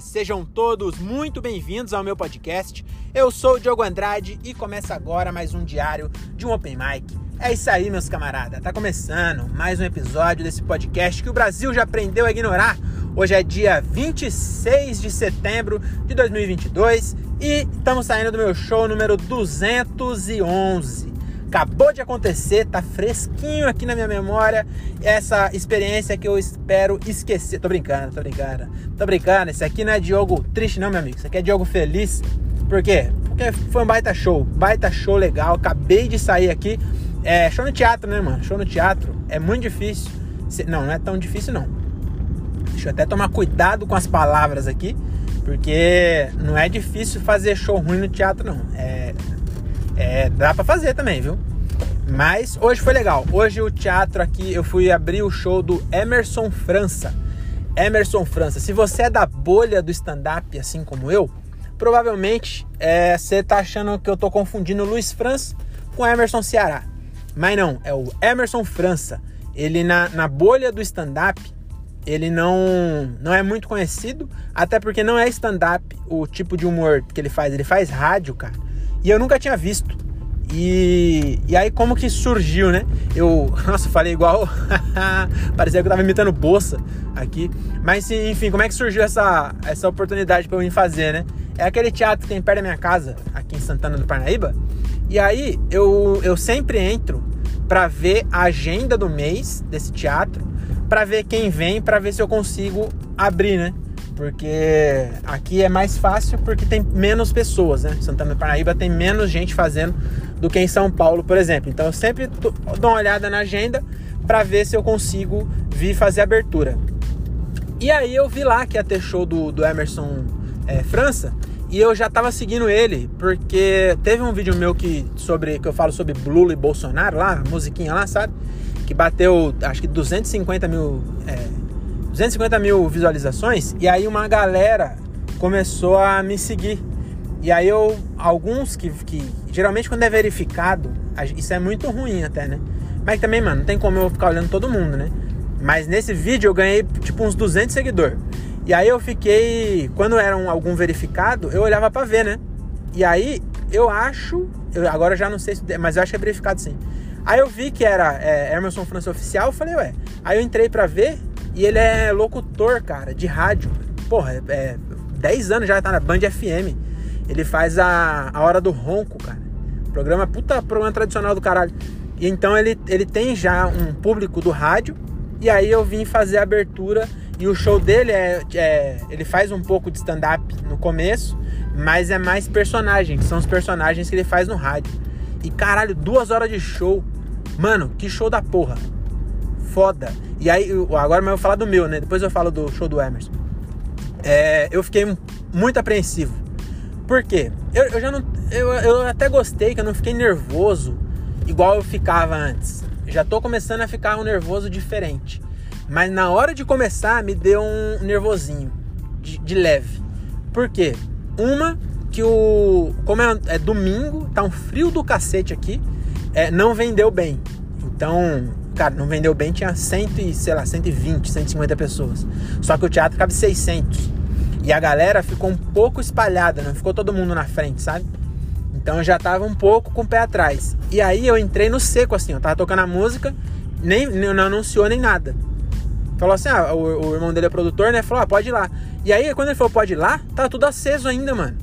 sejam todos muito bem-vindos ao meu podcast. Eu sou o Diogo Andrade e começa agora mais um diário de um Open Mic. É isso aí, meus camaradas, tá começando mais um episódio desse podcast que o Brasil já aprendeu a ignorar. Hoje é dia 26 de setembro de 2022 e estamos saindo do meu show número 211 acabou de acontecer, tá fresquinho aqui na minha memória essa experiência que eu espero esquecer. Tô brincando, tô brincando. Tô brincando, esse aqui não é Diogo triste não, meu amigo. Isso aqui é Diogo feliz. Por quê? Porque foi um baita show, baita show legal. Acabei de sair aqui. É show no teatro, né, mano? Show no teatro é muito difícil. Não, não é tão difícil não. Deixa eu até tomar cuidado com as palavras aqui, porque não é difícil fazer show ruim no teatro, não. É, é, dá para fazer também, viu? Mas hoje foi legal. Hoje o teatro aqui, eu fui abrir o show do Emerson França. Emerson França. Se você é da bolha do stand-up, assim como eu, provavelmente é, você tá achando que eu tô confundindo Luiz França com Emerson Ceará. Mas não, é o Emerson França. Ele na, na bolha do stand-up, ele não, não é muito conhecido, até porque não é stand-up o tipo de humor que ele faz. Ele faz rádio, cara. E eu nunca tinha visto. E, e aí como que surgiu, né? Eu, nossa, falei igual, parecia que eu tava imitando bolsa aqui. Mas enfim, como é que surgiu essa, essa oportunidade para eu vir fazer, né? É aquele teatro que tem perto da minha casa, aqui em Santana do Parnaíba. E aí eu, eu sempre entro para ver a agenda do mês desse teatro, para ver quem vem, para ver se eu consigo abrir, né? Porque aqui é mais fácil porque tem menos pessoas, né? Santana do Paraíba tem menos gente fazendo do que em São Paulo, por exemplo. Então eu sempre dou uma olhada na agenda para ver se eu consigo vir fazer abertura. E aí eu vi lá que ia ter show do, do Emerson é, França e eu já tava seguindo ele porque teve um vídeo meu que sobre que eu falo sobre Lula e Bolsonaro lá, musiquinha lá, sabe? Que bateu acho que 250 mil é, 250 mil visualizações e aí uma galera começou a me seguir. E aí eu, alguns que, que geralmente quando é verificado, isso é muito ruim até, né? Mas também, mano, não tem como eu ficar olhando todo mundo, né? Mas nesse vídeo eu ganhei tipo uns 200 seguidores. E aí eu fiquei, quando era um, algum verificado, eu olhava para ver, né? E aí eu acho, eu agora já não sei se, mas eu acho que é verificado sim. Aí eu vi que era é, Emerson França Oficial, eu falei, ué. Aí eu entrei para ver e ele é locutor, cara, de rádio. Porra, é, 10 anos já tá na Band FM. Ele faz a, a Hora do Ronco, cara. Programa, puta programa tradicional do caralho. E então ele, ele tem já um público do rádio. E aí eu vim fazer a abertura. E o show dele é. é ele faz um pouco de stand-up no começo, mas é mais personagem, que são os personagens que ele faz no rádio. E caralho, duas horas de show. Mano, que show da porra foda. E aí, agora eu vou falar do meu, né? Depois eu falo do show do Emerson. É, eu fiquei muito apreensivo. Por quê? Eu, eu já não. Eu, eu até gostei que eu não fiquei nervoso igual eu ficava antes. Já tô começando a ficar um nervoso diferente. Mas na hora de começar, me deu um nervosinho. De, de leve. Por quê? Uma, que o. Como é, é domingo, tá um frio do cacete aqui. É, não vendeu bem. Então, cara, não vendeu bem, tinha 100, sei lá, 120, 150 pessoas. Só que o teatro cabe 600. E a galera ficou um pouco espalhada, não ficou todo mundo na frente, sabe? Então eu já tava um pouco com o pé atrás. E aí eu entrei no seco, assim, eu tava tocando a música, nem, não anunciou nem nada. Falou assim, ah, o, o irmão dele é produtor, né? Falou, ah, pode ir lá. E aí, quando ele falou, pode ir lá, tava tudo aceso ainda, mano.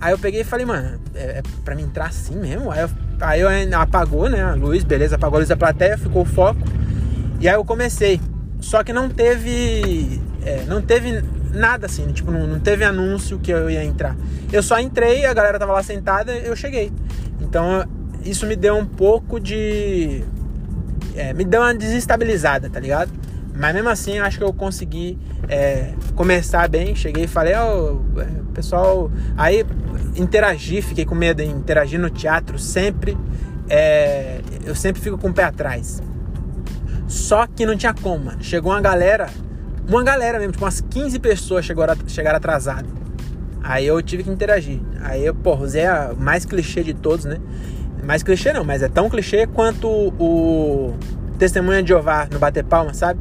Aí eu peguei e falei, mano, é, é pra mim entrar assim mesmo? Aí eu Aí eu apagou, né? A luz, beleza, apagou a luz da plateia, ficou o foco. E aí eu comecei. Só que não teve. É, não teve nada assim, tipo, não, não, teve anúncio que eu ia entrar. Eu só entrei, a galera tava lá sentada, eu cheguei. Então isso me deu um pouco de. É, me deu uma desestabilizada, tá ligado? Mas mesmo assim, acho que eu consegui é, começar bem. Cheguei e falei, ó, oh, pessoal. Aí interagir, fiquei com medo de interagir no teatro sempre. É, eu sempre fico com o pé atrás. Só que não tinha como, mano. Chegou uma galera, uma galera mesmo, tipo umas 15 pessoas chegaram, chegaram atrasado. Aí eu tive que interagir. Aí eu, pô, usei a mais clichê de todos, né? Mais clichê não, mas é tão clichê quanto o Testemunha de Jeová no Bater Palma, sabe?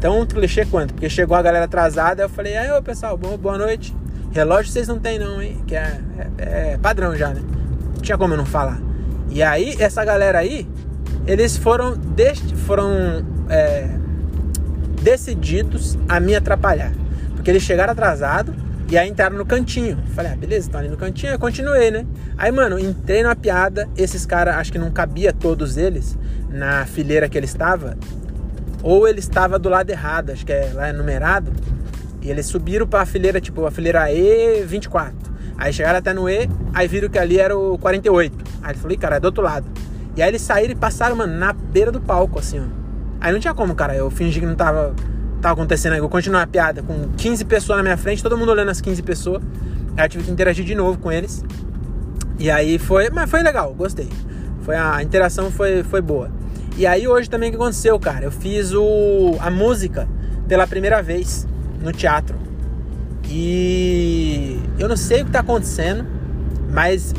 Tão clichê quanto, porque chegou a galera atrasada, eu falei, aí, ô pessoal, boa noite. Relógio vocês não tem não, hein? Que é, é, é padrão já, né? Não tinha como eu não falar. E aí, essa galera aí, eles foram, foram é, decididos a me atrapalhar. Porque eles chegaram atrasados e aí entraram no cantinho. Falei, ah, beleza, estão ali no cantinho. Eu continuei, né? Aí, mano, entrei na piada. Esses caras, acho que não cabia todos eles na fileira que ele estava. Ou ele estava do lado errado, acho que é lá é numerado. E eles subiram para a fileira, tipo, a fileira E24. Aí chegaram até no E, aí viram que ali era o 48. Aí ele falou, cara, é do outro lado. E aí eles saíram e passaram, mano, na beira do palco, assim, ó. Aí não tinha como, cara. Eu fingi que não tava, tava acontecendo. Eu continuei a piada com 15 pessoas na minha frente, todo mundo olhando as 15 pessoas. Aí eu tive que interagir de novo com eles. E aí foi. Mas foi legal, gostei. Foi, a interação foi, foi boa. E aí hoje também o que aconteceu, cara? Eu fiz o, a música pela primeira vez no teatro. E eu não sei o que tá acontecendo, mas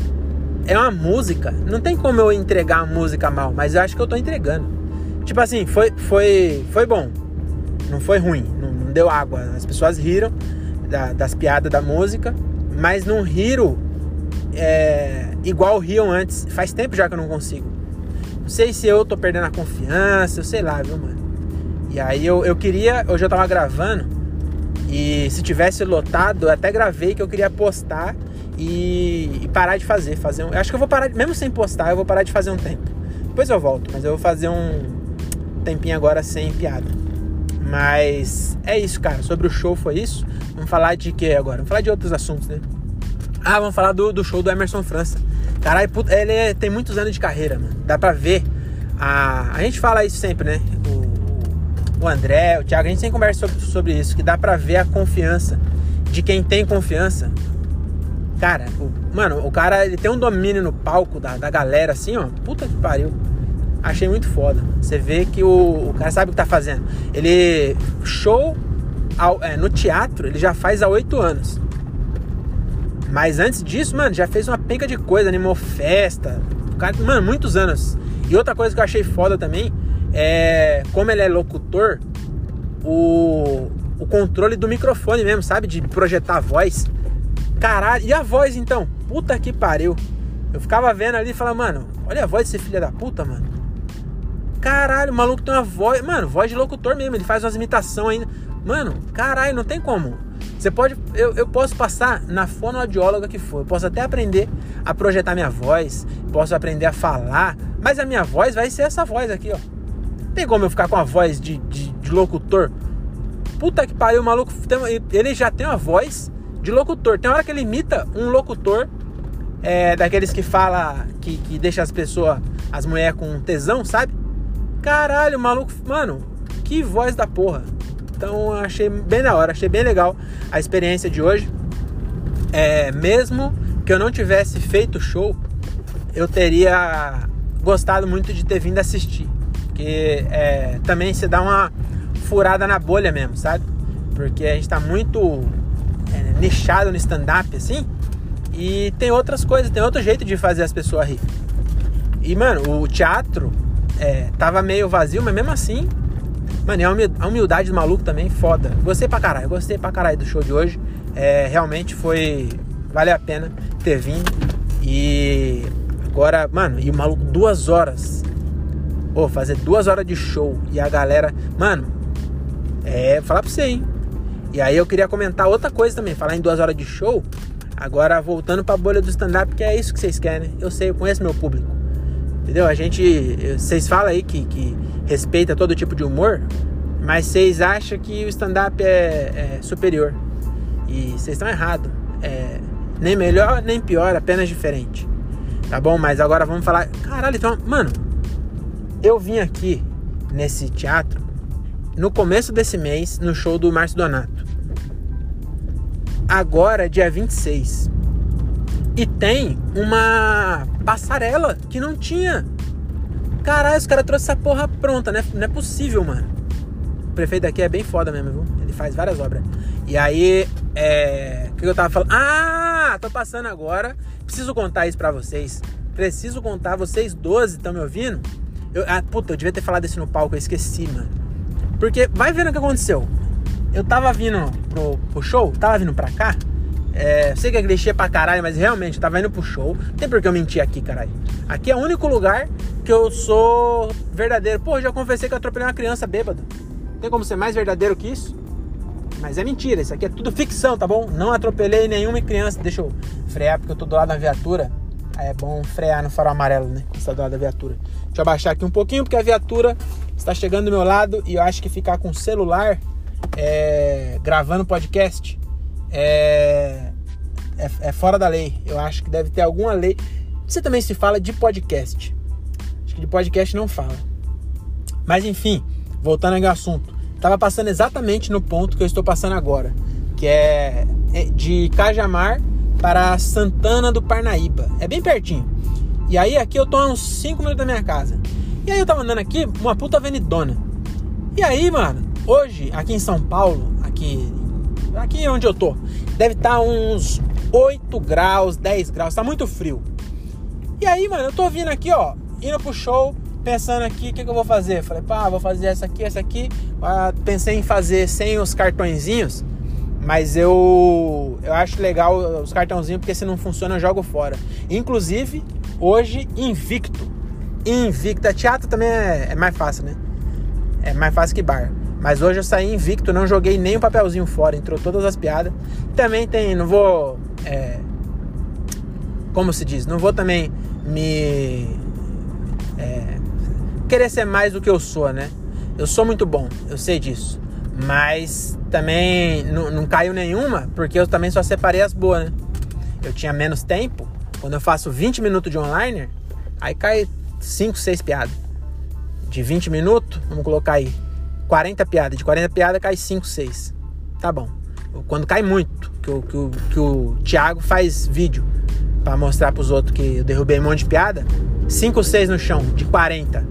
é uma música. Não tem como eu entregar a música mal, mas eu acho que eu tô entregando. Tipo assim, foi, foi, foi bom. Não foi ruim. Não, não deu água. As pessoas riram da, das piadas da música, mas não riram é, igual riam antes. Faz tempo já que eu não consigo. Não sei se eu tô perdendo a confiança, eu sei lá, viu, mano. E aí eu, eu queria, hoje eu tava gravando e se tivesse lotado, eu até gravei que eu queria postar e, e parar de fazer. fazer um, acho que eu vou parar, mesmo sem postar, eu vou parar de fazer um tempo. Depois eu volto, mas eu vou fazer um tempinho agora sem piada. Mas é isso, cara. Sobre o show foi isso. Vamos falar de que agora? Vamos falar de outros assuntos, né? Ah, vamos falar do, do show do Emerson França. Caralho, ele é, tem muitos anos de carreira, mano. Dá pra ver. A, a gente fala isso sempre, né? o André, o Thiago, a gente sempre conversa sobre, sobre isso, que dá pra ver a confiança de quem tem confiança. Cara, o, mano, o cara ele tem um domínio no palco da, da galera assim, ó. Puta que pariu. Achei muito foda. Você vê que o, o cara sabe o que tá fazendo. Ele. Show ao, é, no teatro, ele já faz há oito anos. Mas antes disso, mano, já fez uma penca de coisa, animou festa. O cara, mano, muitos anos. E outra coisa que eu achei foda também é, como ele é locutor, o, o controle do microfone mesmo, sabe? De projetar a voz. Caralho, e a voz então? Puta que pariu. Eu ficava vendo ali e falava, mano, olha a voz desse filho da puta, mano. Caralho, o maluco tem uma voz. Mano, voz de locutor mesmo. Ele faz umas imitações ainda. Mano, caralho, não tem como. Você pode. Eu, eu posso passar na fonoaudióloga que for. Eu posso até aprender a projetar minha voz. Posso aprender a falar. Mas a minha voz vai ser essa voz aqui, ó. Tem como eu ficar com a voz de, de, de locutor? Puta que pariu, o maluco. Ele já tem uma voz de locutor. Tem hora que ele imita um locutor é, daqueles que fala que, que deixa as pessoas, as mulheres com tesão, sabe? Caralho, maluco, mano, que voz da porra. Então achei bem da hora, achei bem legal a experiência de hoje. É, mesmo que eu não tivesse feito show, eu teria gostado muito de ter vindo assistir. Porque é, também se dá uma furada na bolha mesmo, sabe? Porque a gente tá muito é, nichado no stand-up, assim. E tem outras coisas, tem outro jeito de fazer as pessoas rir. E, mano, o teatro é, tava meio vazio, mas mesmo assim, mano, a humildade do maluco também, foda. Gostei pra caralho, gostei pra caralho do show de hoje. É, realmente foi. Vale a pena ter vindo. E agora, mano, e o maluco duas horas Pô, fazer duas horas de show e a galera. Mano, é. Falar pra você, hein? E aí eu queria comentar outra coisa também, falar em duas horas de show. Agora voltando pra bolha do stand-up, que é isso que vocês querem, né? Eu sei, eu conheço meu público. Entendeu? A gente. Vocês falam aí que, que respeita todo tipo de humor, mas vocês acham que o stand-up é, é, superior. E vocês estão errados. É, nem melhor, nem pior, apenas diferente. Tá bom? Mas agora vamos falar. Caralho, então, mano, eu vim aqui nesse teatro no começo desse mês no show do Márcio Donato. Agora, dia 26. E tem uma passarela que não tinha. Caralho, os caras trouxeram essa porra pronta, né? Não é possível, mano. O prefeito aqui é bem foda mesmo, viu? Ele faz várias obras. E aí, é. O que eu tava falando? Ah, tô passando agora. Preciso contar isso pra vocês. Preciso contar, vocês 12 estão me ouvindo? Eu, ah, puta, eu devia ter falado isso no palco, eu esqueci, mano. Porque vai vendo o que aconteceu. Eu tava vindo pro, pro show, tava vindo pra cá. É, sei que é clichê pra caralho, mas realmente eu tava indo pro show. Não tem por que eu mentir aqui, caralho. Aqui é o único lugar que eu sou verdadeiro. Pô, já confessei que eu atropelei uma criança bêbado. Tem como ser mais verdadeiro que isso? Mas é mentira, isso aqui é tudo ficção, tá bom? Não atropelei nenhuma criança. Deixa eu frear porque eu tô do lado da viatura. É bom frear no farol amarelo, né? Está do lado da viatura. Deixa eu abaixar aqui um pouquinho porque a viatura está chegando do meu lado e eu acho que ficar com o celular é, gravando podcast é, é, é, fora da lei. Eu acho que deve ter alguma lei. Você também se fala de podcast. Acho que de podcast não fala. Mas enfim, voltando ao assunto. Tava passando exatamente no ponto que eu estou passando agora, que é, é de Cajamar para Santana do Parnaíba. É bem pertinho. E aí aqui eu tô a uns 5 minutos da minha casa. E aí eu tava andando aqui, uma puta avenidona. E aí, mano, hoje, aqui em São Paulo, aqui, aqui onde eu tô, deve estar tá uns 8 graus, 10 graus, tá muito frio. E aí, mano, eu tô vindo aqui, ó, indo pro show, pensando aqui, o que, que, eu vou fazer? Falei, pá, vou fazer essa aqui, essa aqui. Ah, pensei em fazer sem os cartõezinhos, mas eu, eu acho legal os cartãozinhos, porque se não funciona, eu jogo fora. Inclusive, hoje, invicto. Invicto. Teatro também é, é mais fácil, né? É mais fácil que bar. Mas hoje eu saí invicto, não joguei nem um papelzinho fora, entrou todas as piadas. Também tem, não vou. É, como se diz? Não vou também me. É, querer ser mais do que eu sou, né? Eu sou muito bom, eu sei disso. Mas também não, não caiu nenhuma, porque eu também só separei as boas, né? Eu tinha menos tempo. Quando eu faço 20 minutos de online, aí cai 5, 6 piadas. De 20 minutos, vamos colocar aí 40 piadas. De 40 piadas cai 5, 6. Tá bom. Quando cai muito, que o, que o, que o Thiago faz vídeo para mostrar pros outros que eu derrubei um monte de piada, 5, 6 no chão, de 40.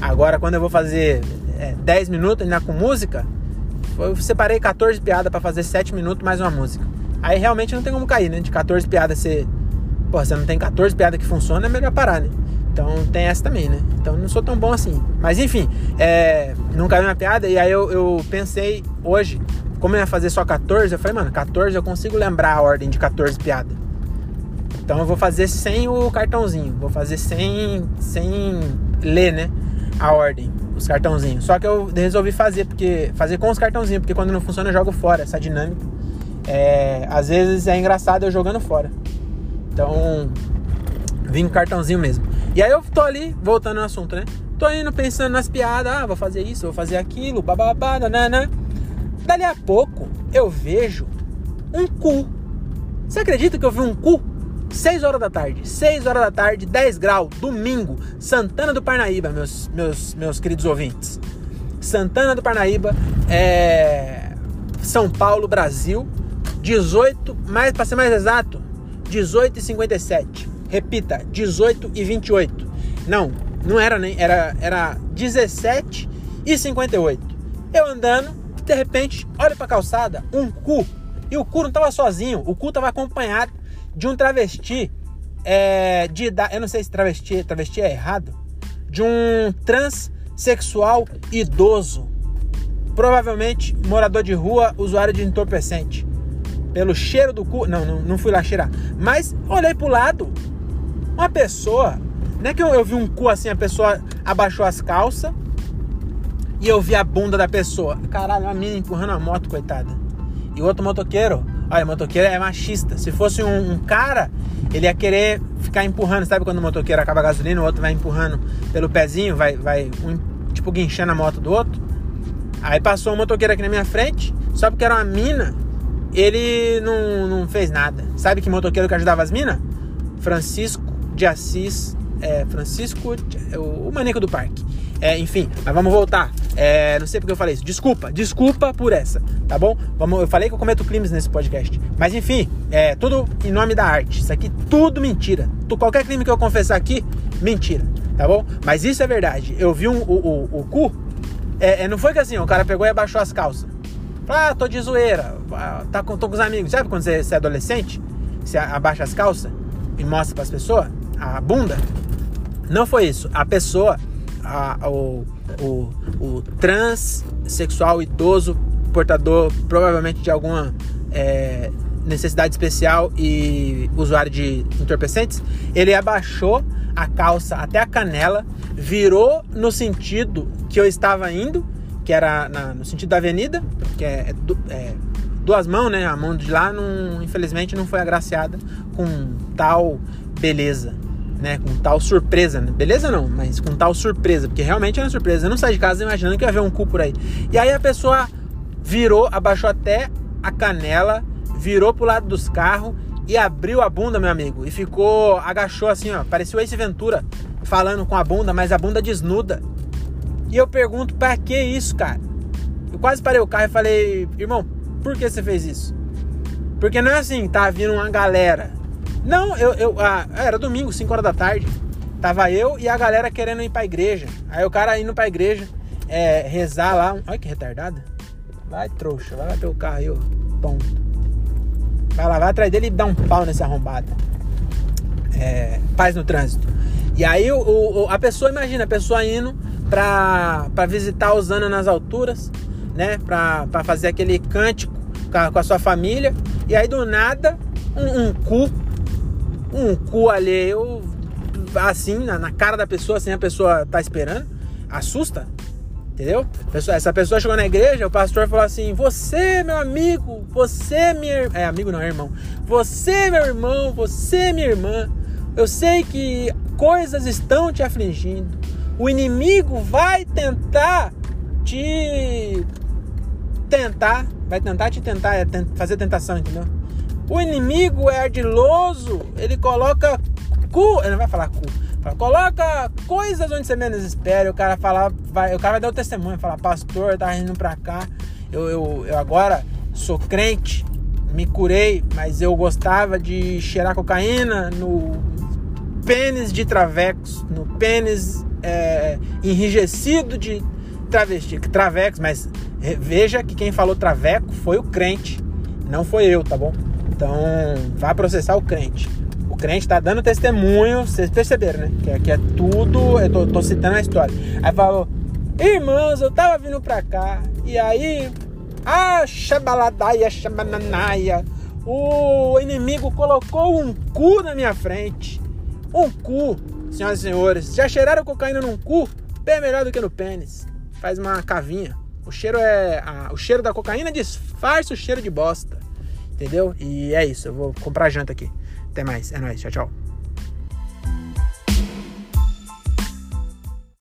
Agora, quando eu vou fazer é, 10 minutos ainda com música, eu separei 14 piadas para fazer 7 minutos mais uma música. Aí realmente não tem como cair, né? De 14 piadas você. Pô, você não tem 14 piadas que funcionam, é melhor parar, né? Então tem essa também, né? Então não sou tão bom assim. Mas enfim, é, não caiu na piada. E aí eu, eu pensei hoje, como eu ia fazer só 14, eu falei, mano, 14 eu consigo lembrar a ordem de 14 piadas. Então eu vou fazer sem o cartãozinho. Vou fazer sem, sem ler, né? A ordem os cartãozinhos. Só que eu resolvi fazer, porque fazer com os cartãozinhos, porque quando não funciona eu jogo fora. Essa dinâmica. É, às vezes é engraçado eu jogando fora. Então, vim com cartãozinho mesmo. E aí eu tô ali, voltando no assunto, né? Tô indo pensando nas piadas, ah, vou fazer isso, vou fazer aquilo, bababá, nanana. Dali a pouco eu vejo um cu. Você acredita que eu vi um cu 6 horas da tarde, 6 horas da tarde, 10 graus, domingo, Santana do Parnaíba, meus, meus, meus queridos ouvintes. Santana do Parnaíba, é... São Paulo, Brasil, 18, mais, para ser mais exato, 18 e 57. Repita, 18 e 28. Não, não era nem, era, era 17 e 58. Eu andando, de repente, olho pra calçada, um cu. E o cu não tava sozinho, o cu tava acompanhado de um travesti é, de idade. Eu não sei se travesti, travesti é errado. De um transexual idoso. Provavelmente morador de rua, usuário de entorpecente. Pelo cheiro do cu. Não, não, não fui lá cheirar. Mas olhei pro lado. Uma pessoa. Não é que eu, eu vi um cu assim, a pessoa abaixou as calças. E eu vi a bunda da pessoa. Caralho, uma mina empurrando a moto, coitada. E o outro motoqueiro Olha, motoqueiro é machista. Se fosse um, um, cara, ele ia querer ficar empurrando. Sabe quando o motoqueiro acaba a gasolina, o outro vai empurrando pelo pezinho, vai, vai um, tipo guinchando a moto do outro? Aí passou um motoqueiro aqui na minha frente, só porque era uma mina, ele não, não fez nada. Sabe que motoqueiro que ajudava as minas? Francisco de Assis, é, Francisco, o, o do parque. É, enfim, mas vamos voltar. É, não sei porque eu falei isso. Desculpa, desculpa por essa, tá bom? Vamos, eu falei que eu cometo crimes nesse podcast. Mas enfim, é tudo em nome da arte. Isso aqui tudo mentira. Tu, qualquer crime que eu confessar aqui, mentira, tá bom? Mas isso é verdade. Eu vi um, o, o, o cu. É, é, não foi que assim, o cara pegou e abaixou as calças. Ah, tô de zoeira. Ah, tá com, tô com os amigos. Sabe quando você, você é adolescente? Você abaixa as calças e mostra para as pessoas a bunda? Não foi isso. A pessoa a, o, o, o transexual idoso, portador provavelmente de alguma é, necessidade especial e usuário de entorpecentes, ele abaixou a calça até a canela, virou no sentido que eu estava indo, que era na, no sentido da avenida, que é, é, é, duas mãos, né? A mão de lá, não, infelizmente, não foi agraciada com tal beleza, né? Com tal surpresa, né? beleza não, mas com tal surpresa, porque realmente é uma surpresa. Eu não saí de casa imaginando que ia ver um cu por aí. E aí a pessoa virou, abaixou até a canela, virou pro lado dos carros e abriu a bunda, meu amigo, e ficou, agachou assim, ó, parecia o Ace Ventura falando com a bunda, mas a bunda desnuda. E eu pergunto, pra que isso, cara? Eu quase parei o carro e falei, irmão, por que você fez isso? Porque não é assim, tá vindo uma galera. Não, eu, eu ah, era domingo, 5 horas da tarde. Tava eu e a galera querendo ir pra igreja. Aí o cara indo pra igreja, é, rezar lá. Olha que retardada. Vai, trouxa, vai bater o carro aí, ó. Ponto. Vai lá, vai atrás dele e dá um pau nesse arrombado. É, paz no trânsito. E aí o, o, a pessoa, imagina, a pessoa indo pra, pra visitar Osana nas alturas, né? Pra, pra fazer aquele cântico com a, com a sua família. E aí do nada, um, um cu, um cu ali, eu, assim, na, na cara da pessoa, assim, a pessoa tá esperando, assusta. Entendeu? Essa pessoa chegou na igreja, o pastor falou assim: Você, meu amigo, você, minha. É, amigo não, é irmão. Você, meu irmão, você, minha irmã. Eu sei que coisas estão te afligindo. O inimigo vai tentar te. Tentar. Vai tentar te tentar, é fazer tentação, entendeu? O inimigo é ardiloso. Ele coloca cu. Ele não vai falar cu Coloca coisas onde você menos espera. O cara falar, vai, o cara vai dar o testemunho, falar, pastor, tá indo pra cá. Eu, eu, eu agora sou crente, me curei, mas eu gostava de cheirar cocaína no pênis de travecos, no pênis é, enrijecido de travesti, travecos, mas veja que quem falou traveco foi o crente, não foi eu, tá bom? Então, vai processar o crente crente está dando testemunho, vocês perceberam, né? Que, que é tudo, eu tô, tô, citando a história. Aí falou, irmãos, eu tava vindo pra cá, e aí, a chabaladaia, chabananaia, o inimigo colocou um cu na minha frente. Um cu, senhoras e senhores. Já cheiraram cocaína num cu? Bem melhor do que no pênis. Faz uma cavinha. O cheiro é. O cheiro da cocaína disfarça o cheiro de bosta. Entendeu? E é isso. Eu vou comprar janta aqui. Até mais. É nóis. Tchau, tchau.